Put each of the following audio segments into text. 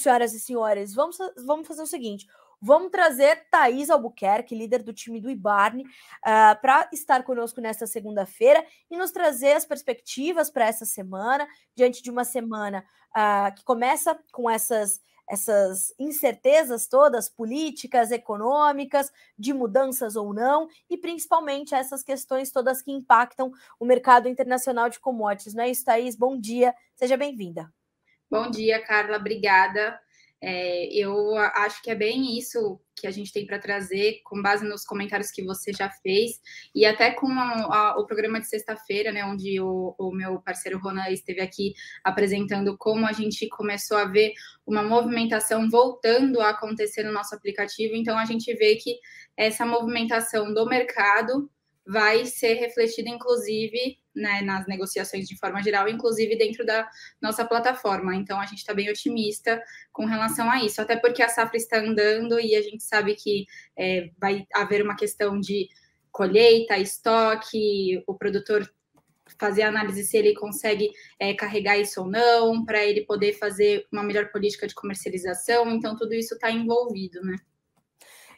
senhoras e senhores, vamos, vamos fazer o seguinte: Vamos trazer Thaís Albuquerque, líder do time do Ibarne, uh, ah, para estar conosco nesta segunda-feira e nos trazer as perspectivas para essa semana, diante de uma semana uh, que começa com essas essas incertezas todas, políticas, econômicas, de mudanças ou não, e principalmente essas questões todas que impactam o mercado internacional de commodities. Não é isso, Thaís? Bom dia, seja bem-vinda. Bom dia, Carla, obrigada. É, eu acho que é bem isso que a gente tem para trazer, com base nos comentários que você já fez, e até com a, a, o programa de sexta-feira, né, onde o, o, meu parceiro Ronan esteve aqui apresentando como a gente começou a ver uma movimentação voltando a acontecer no nosso aplicativo. Então, a gente vê que essa movimentação do mercado vai ser refletida, inclusive, né, nas negociações de forma geral, inclusive dentro da nossa plataforma. Então, a gente está bem otimista com relação a isso, até porque a safra está andando e a gente sabe que é, vai haver uma questão de colheita, estoque, o produtor fazer a análise se ele consegue é, carregar isso ou não, para ele poder fazer uma melhor política de comercialização. Então, tudo isso está envolvido, né?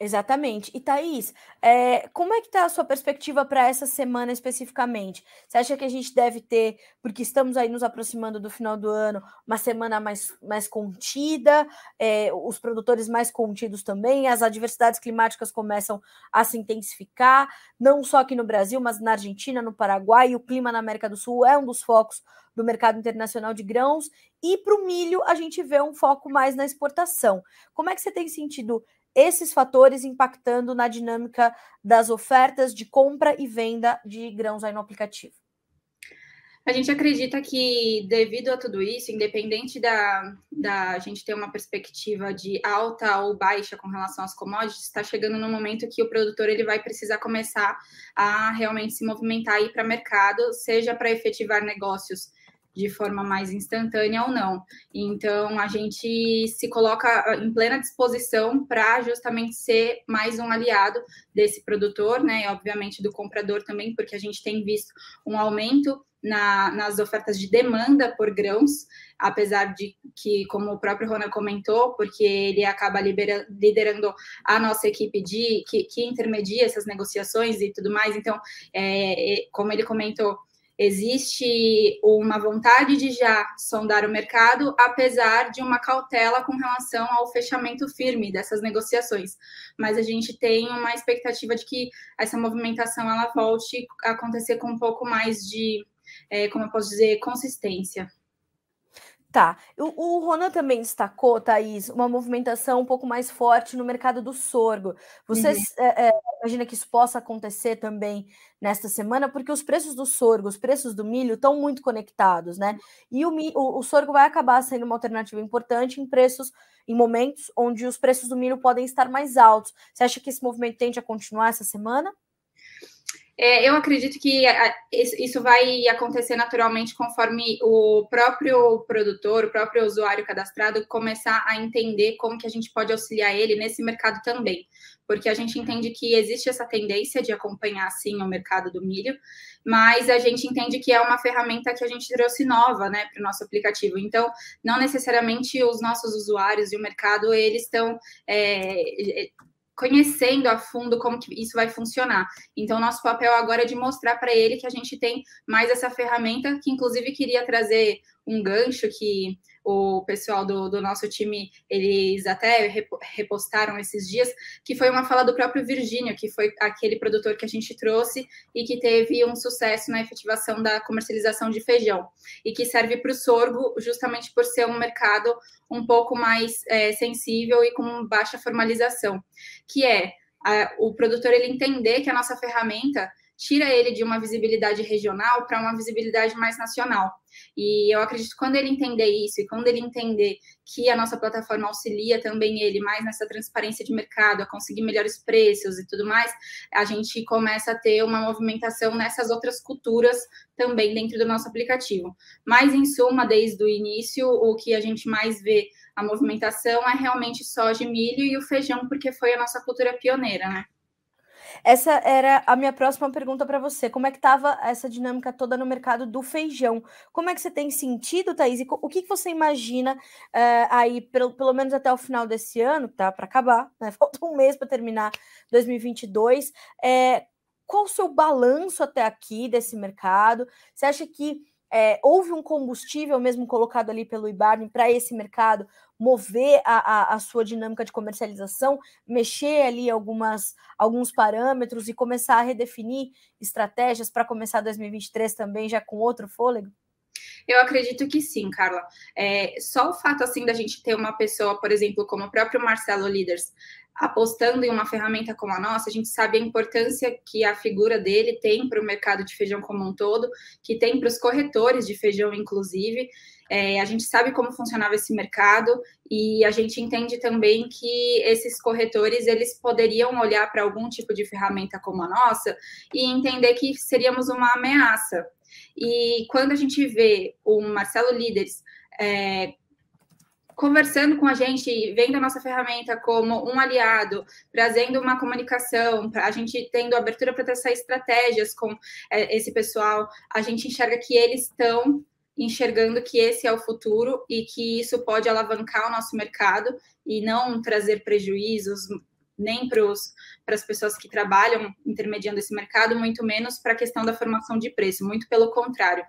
Exatamente. E Thaís, é, como é que está a sua perspectiva para essa semana especificamente? Você acha que a gente deve ter, porque estamos aí nos aproximando do final do ano, uma semana mais, mais contida, é, os produtores mais contidos também, as adversidades climáticas começam a se intensificar, não só aqui no Brasil, mas na Argentina, no Paraguai, e o clima na América do Sul é um dos focos do mercado internacional de grãos, e para o milho a gente vê um foco mais na exportação. Como é que você tem sentido esses fatores impactando na dinâmica das ofertas de compra e venda de grãos aí no aplicativo? A gente acredita que, devido a tudo isso, independente da, da gente ter uma perspectiva de alta ou baixa com relação às commodities, está chegando no momento que o produtor ele vai precisar começar a realmente se movimentar ir para mercado, seja para efetivar negócios de forma mais instantânea ou não. Então, a gente se coloca ah, em plena disposição para justamente ser mais um aliado desse produtor, né? E, obviamente, do comprador também, porque a gente tem visto um aumento na, nas ofertas de demanda por grãos, apesar de que, como o próprio Rona comentou, porque ele acaba libera, liderando a nossa equipe de que, que intermedia essas negociações e tudo mais. Então, é, é como ele comentou, Existe uma vontade de já sondar o mercado, apesar de uma cautela com relação ao fechamento firme dessas negociações. Mas a gente tem uma expectativa de que essa movimentação ela volte a acontecer com um pouco mais de, é, como eu posso dizer, consistência. Tá. O, o Ronan também destacou, Thaís, uma movimentação um pouco mais forte no mercado do sorgo. Você uhum. é, é, imagina que isso possa acontecer também nesta semana, porque os preços do sorgo, os preços do milho estão muito conectados, né? E o, o, o sorgo vai acabar sendo uma alternativa importante em preços, em momentos onde os preços do milho podem estar mais altos. Você acha que esse movimento tende a continuar essa semana? É, eu acredito que isso vai acontecer naturalmente conforme o próprio produtor, o próprio usuário cadastrado começar a entender como que a gente pode auxiliar ele nesse mercado também, porque a gente entende que existe essa tendência de acompanhar sim o mercado do milho, mas a gente entende que é uma ferramenta que a gente trouxe nova, né, para o nosso aplicativo. Então, não necessariamente os nossos usuários e o mercado eles estão é, conhecendo a fundo como que isso vai funcionar. Então, nosso papel agora é de mostrar para ele que a gente tem mais essa ferramenta, que inclusive queria trazer um gancho que o pessoal do, do nosso time, eles até repostaram esses dias, que foi uma fala do próprio Virgínio, que foi aquele produtor que a gente trouxe e que teve um sucesso na efetivação da comercialização de feijão, e que serve para o sorgo justamente por ser um mercado um pouco mais é, sensível e com baixa formalização, que é a, o produtor ele entender que a nossa ferramenta tira ele de uma visibilidade regional para uma visibilidade mais nacional. E eu acredito que quando ele entender isso e quando ele entender que a nossa plataforma auxilia também ele mais nessa transparência de mercado, a conseguir melhores preços e tudo mais, a gente começa a ter uma movimentação nessas outras culturas também dentro do nosso aplicativo. Mas, em suma, desde o início, o que a gente mais vê a movimentação é realmente soja e milho e o feijão, porque foi a nossa cultura pioneira, né? Essa era a minha próxima pergunta para você. Como é que estava essa dinâmica toda no mercado do feijão? Como é que você tem sentido, Thaís? E o que, que você imagina uh, aí, pelo, pelo menos até o final desse ano, tá para acabar, né? Falta um mês para terminar 2022. É, qual o seu balanço até aqui desse mercado? Você acha que é, houve um combustível mesmo colocado ali pelo IBARM para esse mercado mover a, a, a, sua dinâmica de comercialização, mexer ali algumas, alguns parâmetros e começar a redefinir estratégias para começar 2023 também já com outro fôlego? Eu acredito que sim, Carla. É, só o fato assim da gente ter uma pessoa, por exemplo, como o próprio Marcelo Líderes, apostando em uma ferramenta como a nossa, a gente sabe a importância que a figura dele tem para o mercado de feijão como um todo, que tem para os corretores de feijão, inclusive. É, a gente sabe como funcionava esse mercado e a gente entende também que esses corretores eles poderiam olhar para algum tipo de ferramenta como a nossa e entender que seríamos uma ameaça. E quando a gente vê o Marcelo Líderes é, conversando com a gente, vendo a nossa ferramenta como um aliado, trazendo uma comunicação, a gente tendo abertura para traçar estratégias com é, esse pessoal, a gente enxerga que eles estão enxergando que esse é o futuro e que isso pode alavancar o nosso mercado e não trazer prejuízos nem para as pessoas que trabalham intermediando esse mercado, muito menos para a questão da formação de preço, muito pelo contrário.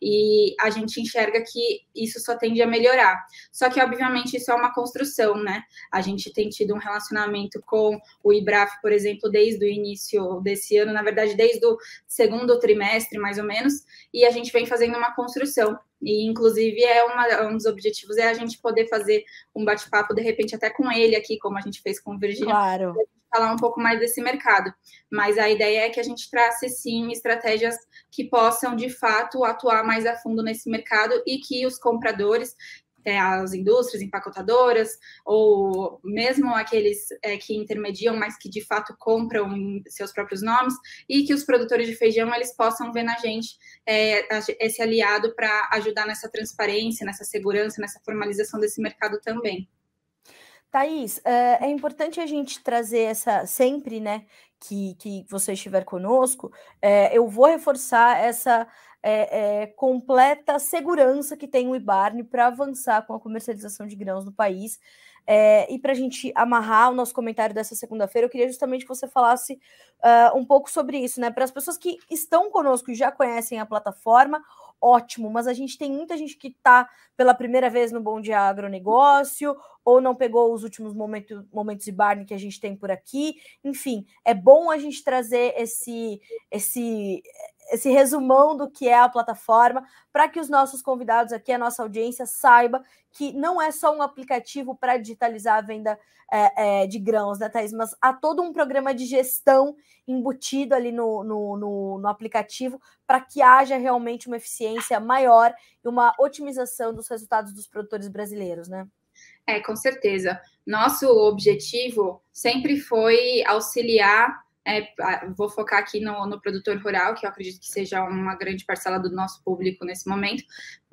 E a gente enxerga que isso só tende a melhorar. Só que, obviamente, isso é uma construção, né? A gente tem tido um relacionamento com o IBRAF, por exemplo, desde o início desse ano, na verdade, desde o segundo trimestre, mais ou menos, e a gente vem fazendo uma construção. E, inclusive, é uma, um dos objetivos é a gente poder fazer um bate-papo, de repente, até com ele aqui, como a gente fez com o Virgínia. Claro. Falar um pouco mais desse mercado. Mas a ideia é que a gente trace, sim, estratégias que possam, de fato, atuar mais a fundo nesse mercado e que os compradores é, as indústrias empacotadoras, ou mesmo aqueles é, que intermediam, mas que de fato compram em seus próprios nomes, e que os produtores de feijão eles possam ver na gente é, esse aliado para ajudar nessa transparência, nessa segurança, nessa formalização desse mercado também. Thaís, é, é importante a gente trazer essa sempre, né, que, que você estiver conosco, é, eu vou reforçar essa é, é, completa segurança que tem o IBARNE para avançar com a comercialização de grãos no país. E para a gente amarrar o nosso comentário dessa segunda-feira, eu queria justamente que você falasse uh, um pouco sobre isso, né? Para as pessoas que estão conosco e já conhecem a plataforma, ótimo, mas a gente tem muita gente que está pela primeira vez no Bom Dia Agronegócio, ou não pegou os últimos momentos, momentos de Barney que a gente tem por aqui. Enfim, é bom a gente trazer esse, esse, esse resumão do que é a plataforma, para que os nossos convidados aqui, a nossa audiência, saiba que não é só um aplicativo para digitalizar a venda é, é, de grãos, né, Thaís? Mas há todo um programa de gestão embutido ali no, no, no, no aplicativo para que haja realmente uma eficiência maior e uma otimização dos resultados dos produtores brasileiros, né? É, com certeza. Nosso objetivo sempre foi auxiliar é, vou focar aqui no, no, produtor rural, que eu acredito que seja uma grande parcela do nosso público nesse momento,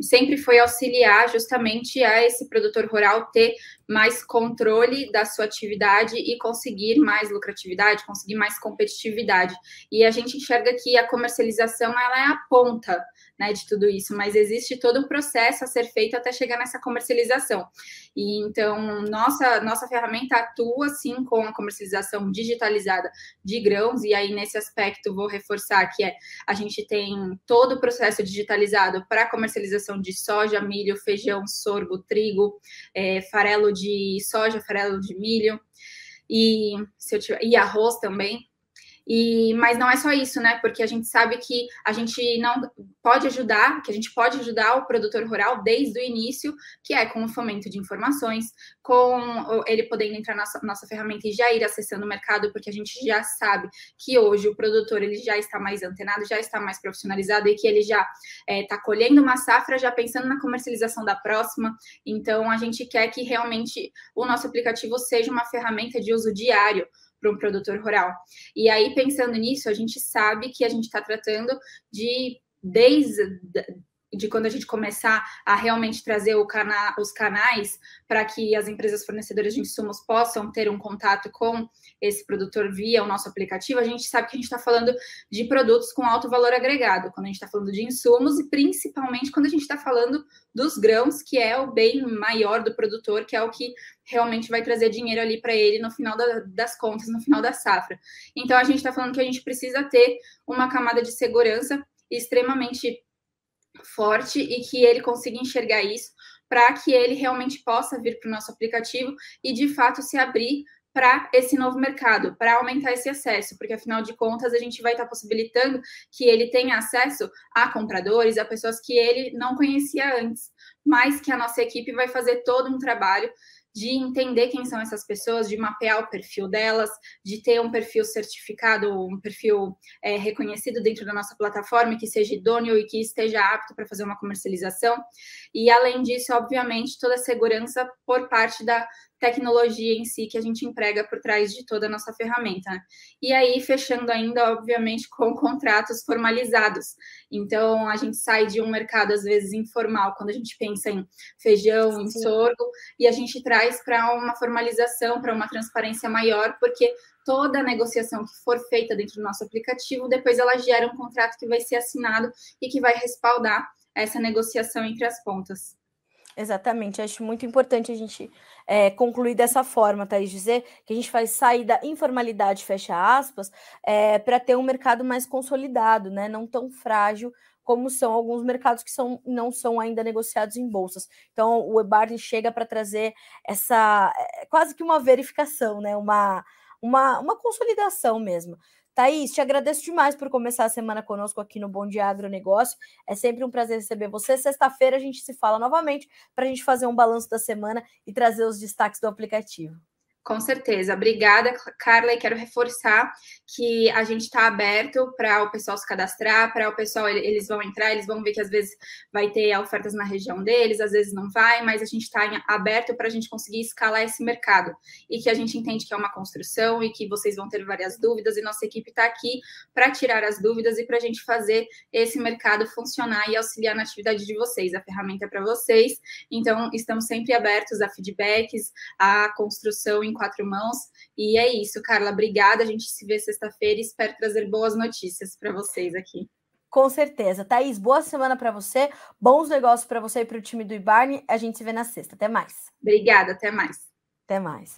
sempre foi auxiliar justamente a esse produtor rural ter mais controle da sua atividade e conseguir mais lucratividade, conseguir mais competitividade. E a gente enxerga que a comercialização ela é a ponta né, de tudo isso, mas existe todo um processo a ser feito até chegar nessa comercialização. E então nossa nossa ferramenta atua sim com a comercialização digitalizada de grãos e aí nesse aspecto vou reforçar que é a gente tem todo o processo digitalizado para comercialização de soja, milho, feijão, sorgo, trigo, é, farelo de soja, farelo de milho e, se eu tiver, e arroz também. E, mas não é só isso, né? Porque a gente sabe que a gente não pode ajudar, que a gente pode ajudar o produtor rural desde o início, que é com o fomento de informações, com ele podendo entrar na nossa, ferramenta e já ir acessando o mercado, porque a gente já sabe que hoje o produtor ele já está mais antenado, já está mais profissionalizado e que ele já está é, colhendo uma safra, já pensando na comercialização da próxima. Então a gente quer que realmente o nosso aplicativo seja uma ferramenta de uso diário para um produtor rural. E aí, pensando nisso, a gente sabe que a gente está tratando de desde de quando a gente começar a realmente trazer cana os canais para que as empresas fornecedoras de insumos possam ter um contato com esse produtor via o nosso aplicativo, a gente sabe que a gente está falando de produtos com alto valor agregado, quando a gente está falando de insumos e principalmente quando a gente está falando dos grãos, que é o bem maior do produtor, que é o que realmente vai trazer dinheiro ali para ele no final da, das contas, no final da safra. Então a gente está falando que a gente precisa ter uma camada de segurança extremamente forte e que ele consiga enxergar isso para que ele realmente possa vir para o nosso aplicativo e de fato se abrir para esse novo mercado, para aumentar esse acesso, porque afinal de contas a gente vai estar tá possibilitando que ele tenha acesso a compradores, a pessoas que ele não conhecia antes, mas que a nossa equipe vai fazer todo um trabalho de entender quem são essas pessoas, de mapear o perfil delas, de ter um perfil certificado, um perfil é, reconhecido dentro da nossa plataforma, que seja idôneo e que esteja apto para fazer uma comercialização. E, além disso, obviamente, toda a segurança por parte da, tecnologia em si que a gente emprega por trás de toda a nossa ferramenta. Né? E aí, fechando ainda, obviamente, com contratos formalizados. Então, a gente sai de um mercado, às vezes, informal, quando a gente pensa em feijão, em sorgo, e a gente traz para uma formalização, para uma transparência maior, porque toda a negociação que for feita dentro do nosso aplicativo, depois ela gera um contrato que vai ser assinado e que vai respaldar essa negociação entre as pontas. Exatamente, acho muito importante a gente é, concluir dessa forma, Thaís, dizer que a gente faz sair da informalidade, fecha aspas, é, para ter um mercado mais consolidado, né? não tão frágil como são alguns mercados que são, não são ainda negociados em bolsas. Então, o EBARN chega para trazer essa é, quase que uma verificação, né? uma, uma, uma consolidação mesmo. Thaís, te agradeço demais por começar a semana conosco aqui no Bom Dia Agronegócio. É sempre um prazer receber você. Sexta-feira a gente se fala novamente para a gente fazer um balanço da semana e trazer os destaques do aplicativo. Com certeza. Obrigada, Carla. E quero reforçar que a gente está aberto para o pessoal se cadastrar, para o pessoal, eles vão entrar, eles vão ver que às vezes vai ter ofertas na região deles, às vezes não vai, mas a gente está aberto para a gente conseguir escalar esse mercado. E que a gente entende que é uma construção e que vocês vão ter várias dúvidas, e nossa equipe está aqui para tirar as dúvidas e para a gente fazer esse mercado funcionar e auxiliar na atividade de vocês. A ferramenta é para vocês, então estamos sempre abertos a feedbacks, a construção em quatro mãos. E é isso, Carla. Obrigada. A gente se vê sexta-feira e espero trazer boas notícias para vocês aqui. Com certeza. Thaís, boa semana para você. Bons negócios para você e para o time do Ibarne. A gente se vê na sexta. Até mais. Obrigada. Até mais. Até mais.